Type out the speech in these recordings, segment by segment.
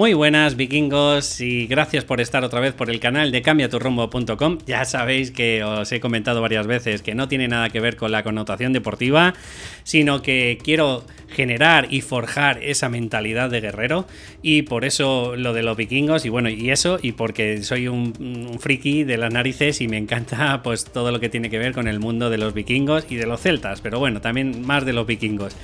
Muy buenas vikingos y gracias por estar otra vez por el canal de cambiaturrumbo.com. Ya sabéis que os he comentado varias veces que no tiene nada que ver con la connotación deportiva, sino que quiero generar y forjar esa mentalidad de guerrero y por eso lo de los vikingos y bueno, y eso y porque soy un, friki de las narices y me encanta pues todo lo que tiene que ver con el mundo de los vikingos y de los celtas, pero bueno, también más de los vikingos.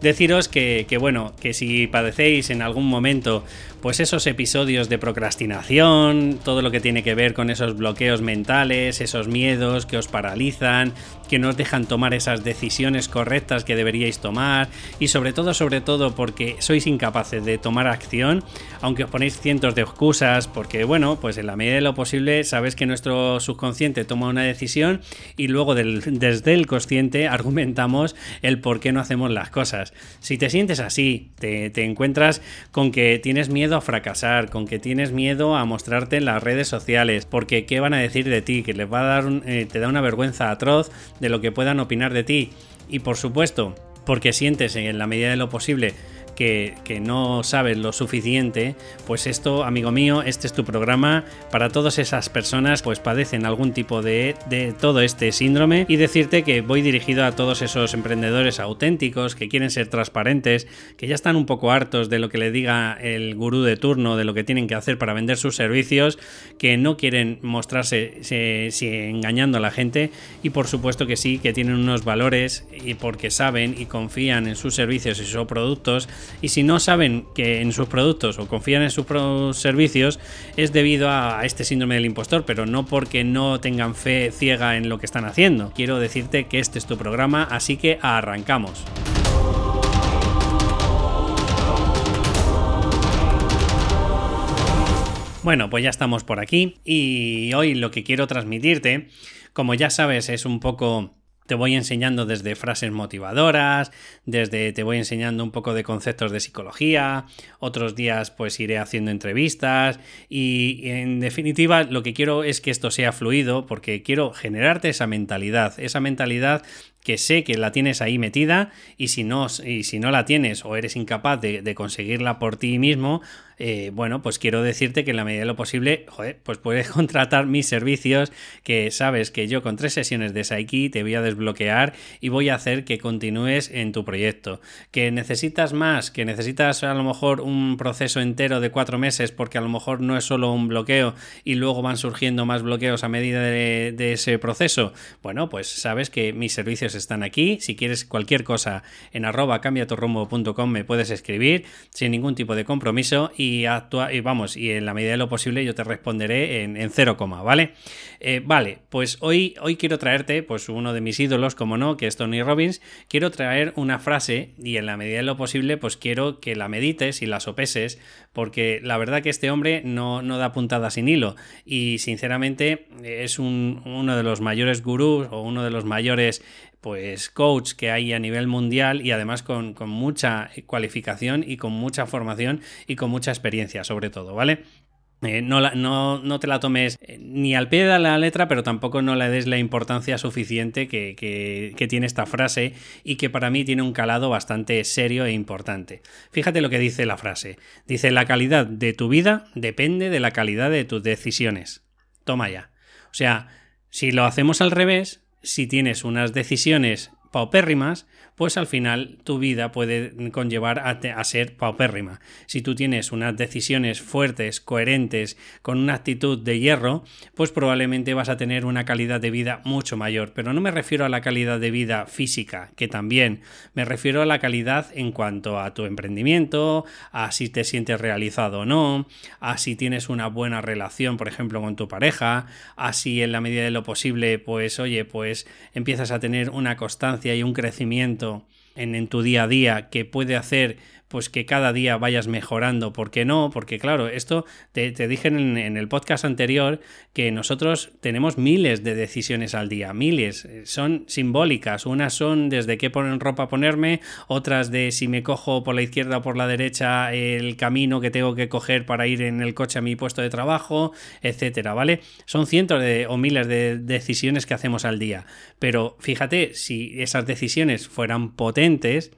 Deciros que, que bueno, que si padecéis en algún momento pues esos episodios de procrastinación, todo lo que tiene que ver con esos bloqueos mentales, esos miedos que os paralizan, que no os dejan tomar esas decisiones correctas que deberíais tomar y sobre todo, sobre todo porque sois incapaces de tomar acción, aunque os ponéis cientos de excusas, porque bueno, pues en la medida de lo posible sabes que nuestro subconsciente toma una decisión y luego desde el consciente argumentamos el por qué no hacemos las cosas. Si te sientes así, te, te encuentras con que tienes miedo a fracasar, con que tienes miedo a mostrarte en las redes sociales, porque ¿qué van a decir de ti? Que les va a dar eh, te da una vergüenza atroz de lo que puedan opinar de ti. Y por supuesto, porque sientes en la medida de lo posible que, no sabes lo suficiente, pues esto, amigo mío, este es tu programa. Para todas esas personas pues padecen algún tipo de, de todo este síndrome. Y decirte que voy dirigido a todos esos emprendedores auténticos que quieren ser transparentes, que ya están un poco hartos de lo que le diga el gurú de turno, de lo que tienen que hacer para vender sus servicios, que no quieren mostrarse si, engañando a la gente. Y por supuesto que sí, que tienen unos valores y porque saben y confían en sus servicios y sus productos y si no saben que en sus productos o confían en sus servicios es debido a este síndrome del impostor, pero no porque no tengan fe ciega en lo que están haciendo. Quiero decirte que este es tu programa, así que arrancamos. Bueno, pues ya estamos por aquí y hoy lo que quiero transmitirte, como ya sabes, es un poco te voy enseñando desde frases motivadoras, desde te voy enseñando un poco de conceptos de psicología, otros días pues iré haciendo entrevistas y en definitiva lo que quiero es que esto sea fluido porque quiero generarte esa mentalidad, esa mentalidad que sé que la tienes ahí metida y si no, y si no la tienes o eres incapaz de, conseguirla por ti mismo, eh, bueno, pues quiero decirte que en la medida de lo posible, joder, pues puedes contratar mis servicios, que sabes que yo con tres sesiones de Psyche te voy a desbloquear y voy a hacer que continúes en tu proyecto. Que necesitas más, que necesitas a lo mejor un proceso entero de cuatro meses, porque a lo mejor no es solo un bloqueo y luego van surgiendo más bloqueos a medida de, ese proceso. Bueno, pues sabes que mis servicios están aquí. Si quieres cualquier cosa en arroba cambiaturrumbo.com me puedes escribir sin ningún tipo de compromiso y, actua y vamos, y en la medida de lo posible yo te responderé en, en cero coma, ¿vale? Eh, vale, pues hoy, hoy quiero traerte pues uno de mis ídolos, como no, que es Tony Robbins. Quiero traer una frase y en la medida de lo posible pues quiero que la medites y la sopeses porque la verdad que este hombre no, no da puntada sin hilo y sinceramente es un, uno de los mayores gurús o uno de los mayores pues coach que hay a nivel mundial y además con, mucha cualificación y con mucha formación y con mucha experiencia sobre todo, ¿vale? Eh, no, no, no, te la tomes eh, ni al pie de la letra, pero tampoco no le des la importancia suficiente que, que, tiene esta frase y que para mí tiene un calado bastante serio e importante. Fíjate lo que dice la frase. Dice, la calidad de tu vida depende de la calidad de tus decisiones. Toma ya. O sea, si lo hacemos al revés, si tienes unas decisiones paupérrimas, pues al final tu vida puede conllevar a, ser paupérrima. Si tú tienes unas decisiones fuertes, coherentes, con una actitud de hierro, pues probablemente vas a tener una calidad de vida mucho mayor. Pero no me refiero a la calidad de vida física, que también, me refiero a la calidad en cuanto a tu emprendimiento, a si te sientes realizado o no, a si tienes una buena relación, por ejemplo, con tu pareja, a si en la medida de lo posible, pues oye, pues empiezas a tener una constancia y un crecimiento en, tu día a día que puede hacer pues que cada día vayas mejorando. ¿Por qué no? Porque claro, esto te, dije en, el podcast anterior que nosotros tenemos miles de decisiones al día, miles. Son simbólicas. Unas son desde qué poner ropa ponerme, otras de si me cojo por la izquierda o por la derecha el camino que tengo que coger para ir en el coche a mi puesto de trabajo, etcétera, ¿vale? Son cientos de, o miles de decisiones que hacemos al día. Pero fíjate, si esas decisiones fueran potentes,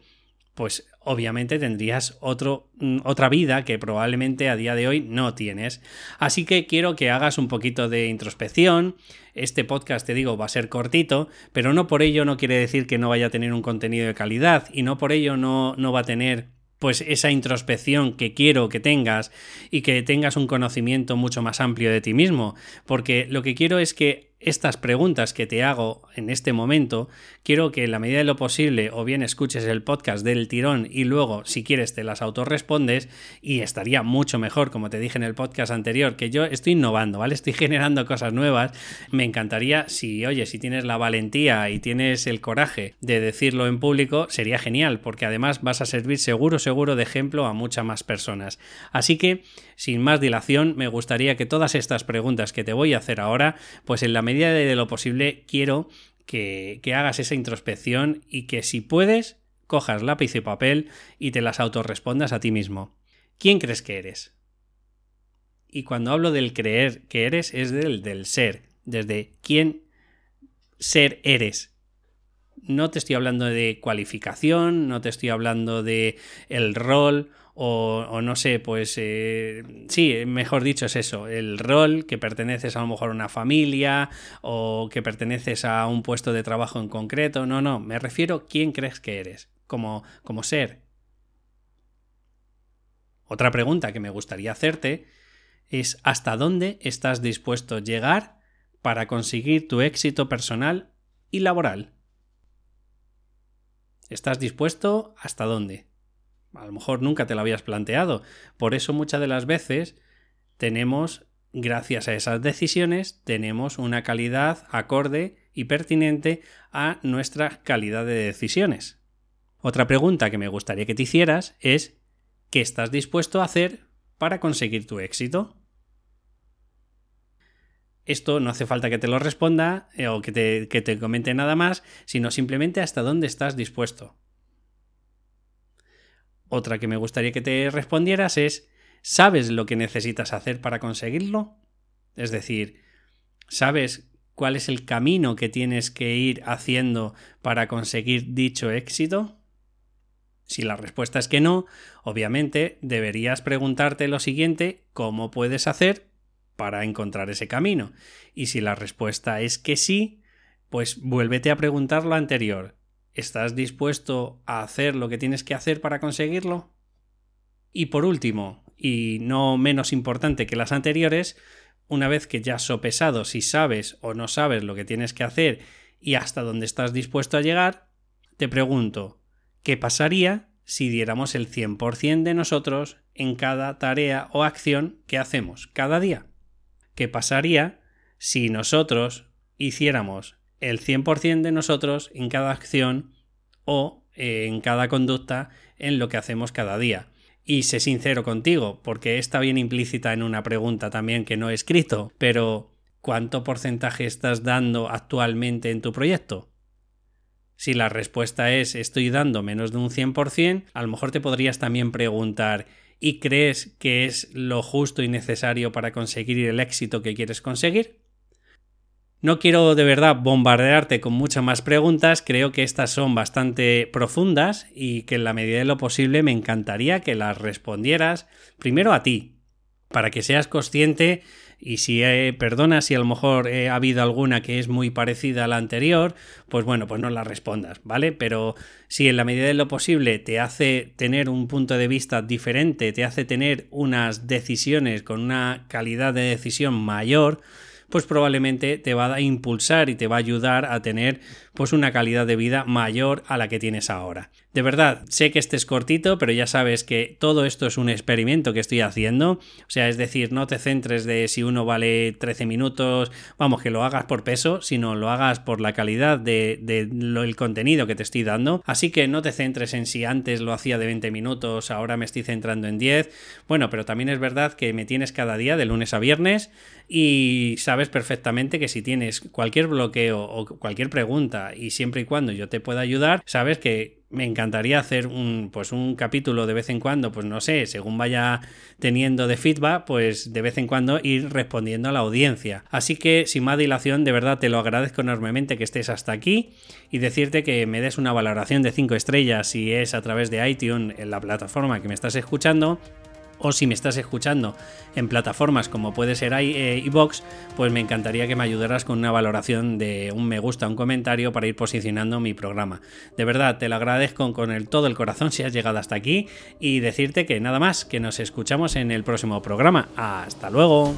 pues obviamente tendrías otro, mm, otra vida que probablemente a día de hoy no tienes. Así que quiero que hagas un poquito de introspección. Este podcast, te digo, va a ser cortito, pero no por ello no quiere decir que no vaya a tener un contenido de calidad y no por ello no, no va a tener pues esa introspección que quiero que tengas y que tengas un conocimiento mucho más amplio de ti mismo, porque lo que quiero es que estas preguntas que te hago en este momento, quiero que en la medida de lo posible o bien escuches el podcast del tirón y luego, si quieres, te las autorrespondes y estaría mucho mejor, como te dije en el podcast anterior, que yo estoy innovando, ¿vale? Estoy generando cosas nuevas. Me encantaría si, oye, si tienes la valentía y tienes el coraje de decirlo en público, sería genial, porque además vas a servir seguro, seguro de ejemplo a muchas más personas. Así que, sin más dilación, me gustaría que todas estas preguntas que te voy a hacer ahora, pues en la medida de lo posible quiero que, que hagas esa introspección y que si puedes, cojas lápiz y papel y te las autorrespondas a ti mismo. ¿Quién crees que eres? Y cuando hablo del creer que eres, es del, del ser, desde quién ser eres. No te estoy hablando de cualificación, no te estoy hablando de el rol o, no sé, pues eh, sí, mejor dicho es eso, el rol que perteneces a lo mejor a una familia o que perteneces a un puesto de trabajo en concreto, no, no, me refiero a quién crees que eres como, como ser. Otra pregunta que me gustaría hacerte es ¿hasta dónde estás dispuesto a llegar para conseguir tu éxito personal y laboral? ¿Estás dispuesto hasta dónde? A lo mejor nunca te lo habías planteado. Por eso muchas de las veces tenemos, gracias a esas decisiones, tenemos una calidad acorde y pertinente a nuestra calidad de decisiones. Otra pregunta que me gustaría que te hicieras es ¿qué estás dispuesto a hacer para conseguir tu éxito? Esto no hace falta que te lo responda eh, o que te, que te comente nada más, sino simplemente hasta dónde estás dispuesto. Otra que me gustaría que te respondieras es, ¿sabes lo que necesitas hacer para conseguirlo? Es decir, ¿sabes cuál es el camino que tienes que ir haciendo para conseguir dicho éxito? Si la respuesta es que no, obviamente deberías preguntarte lo siguiente, ¿cómo puedes hacer para encontrar ese camino? Y si la respuesta es que sí, pues vuélvete a preguntar lo anterior, ¿Estás dispuesto a hacer lo que tienes que hacer para conseguirlo? Y por último, y no menos importante que las anteriores, una vez que ya has sopesado si sabes o no sabes lo que tienes que hacer y hasta dónde estás dispuesto a llegar, te pregunto, ¿qué pasaría si diéramos el 100% de nosotros en cada tarea o acción que hacemos cada día? ¿Qué pasaría si nosotros hiciéramos el 100% de nosotros en cada acción o eh, en cada conducta en lo que hacemos cada día. Y sé sincero contigo, porque está bien implícita en una pregunta también que no he escrito, pero ¿cuánto porcentaje estás dando actualmente en tu proyecto? Si la respuesta es estoy dando menos de un 100%, a lo mejor te podrías también preguntar ¿y crees que es lo justo y necesario para conseguir el éxito que quieres conseguir? No quiero de verdad bombardearte con muchas más preguntas, creo que estas son bastante profundas y que en la medida de lo posible me encantaría que las respondieras primero a ti, para que seas consciente y si perdona si a lo mejor ha habido alguna que es muy parecida a la anterior, pues bueno, pues no la respondas, ¿vale? Pero si en la medida de lo posible te hace tener un punto de vista diferente, te hace tener unas decisiones con una calidad de decisión mayor, pues probablemente te va a impulsar y te va a ayudar a tener pues una calidad de vida mayor a la que tienes ahora. De verdad, sé que este es cortito, pero ya sabes que todo esto es un experimento que estoy haciendo. O sea, es decir, no te centres de si uno vale 13 minutos, vamos, que lo hagas por peso, sino lo hagas por la calidad del de, contenido que te estoy dando. Así que no te centres en si antes lo hacía de 20 minutos, ahora me estoy centrando en 10. Bueno, pero también es verdad que me tienes cada día de lunes a viernes y sabes perfectamente que si tienes cualquier bloqueo o cualquier pregunta y siempre y cuando yo te pueda ayudar, sabes que me encantaría hacer un, pues un capítulo de vez en cuando, pues no sé, según vaya teniendo de feedback, pues de vez en cuando ir respondiendo a la audiencia. Así que sin más dilación, de verdad te lo agradezco enormemente que estés hasta aquí y decirte que me des una valoración de 5 estrellas si es a través de iTunes en la plataforma que me estás escuchando o si me estás escuchando en plataformas como puede ser iBox, pues me encantaría que me ayudaras con una valoración de un me gusta, un comentario para ir posicionando mi programa. De verdad, te lo agradezco con el, todo el corazón si has llegado hasta aquí y decirte que nada más, que nos escuchamos en el próximo programa. Hasta luego.